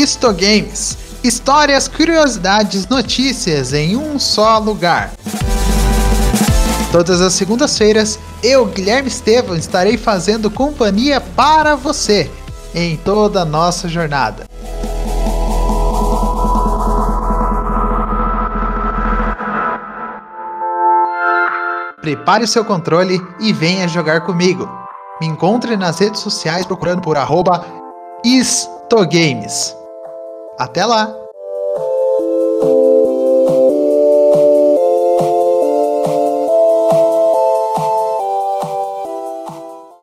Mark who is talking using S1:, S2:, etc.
S1: Isto Games. Histórias, curiosidades, notícias em um só lugar. Todas as segundas-feiras, eu, Guilherme Estevam, estarei fazendo companhia para você em toda a nossa jornada. Prepare o seu controle e venha jogar comigo. Me encontre nas redes sociais procurando por arroba Istogames. Até lá!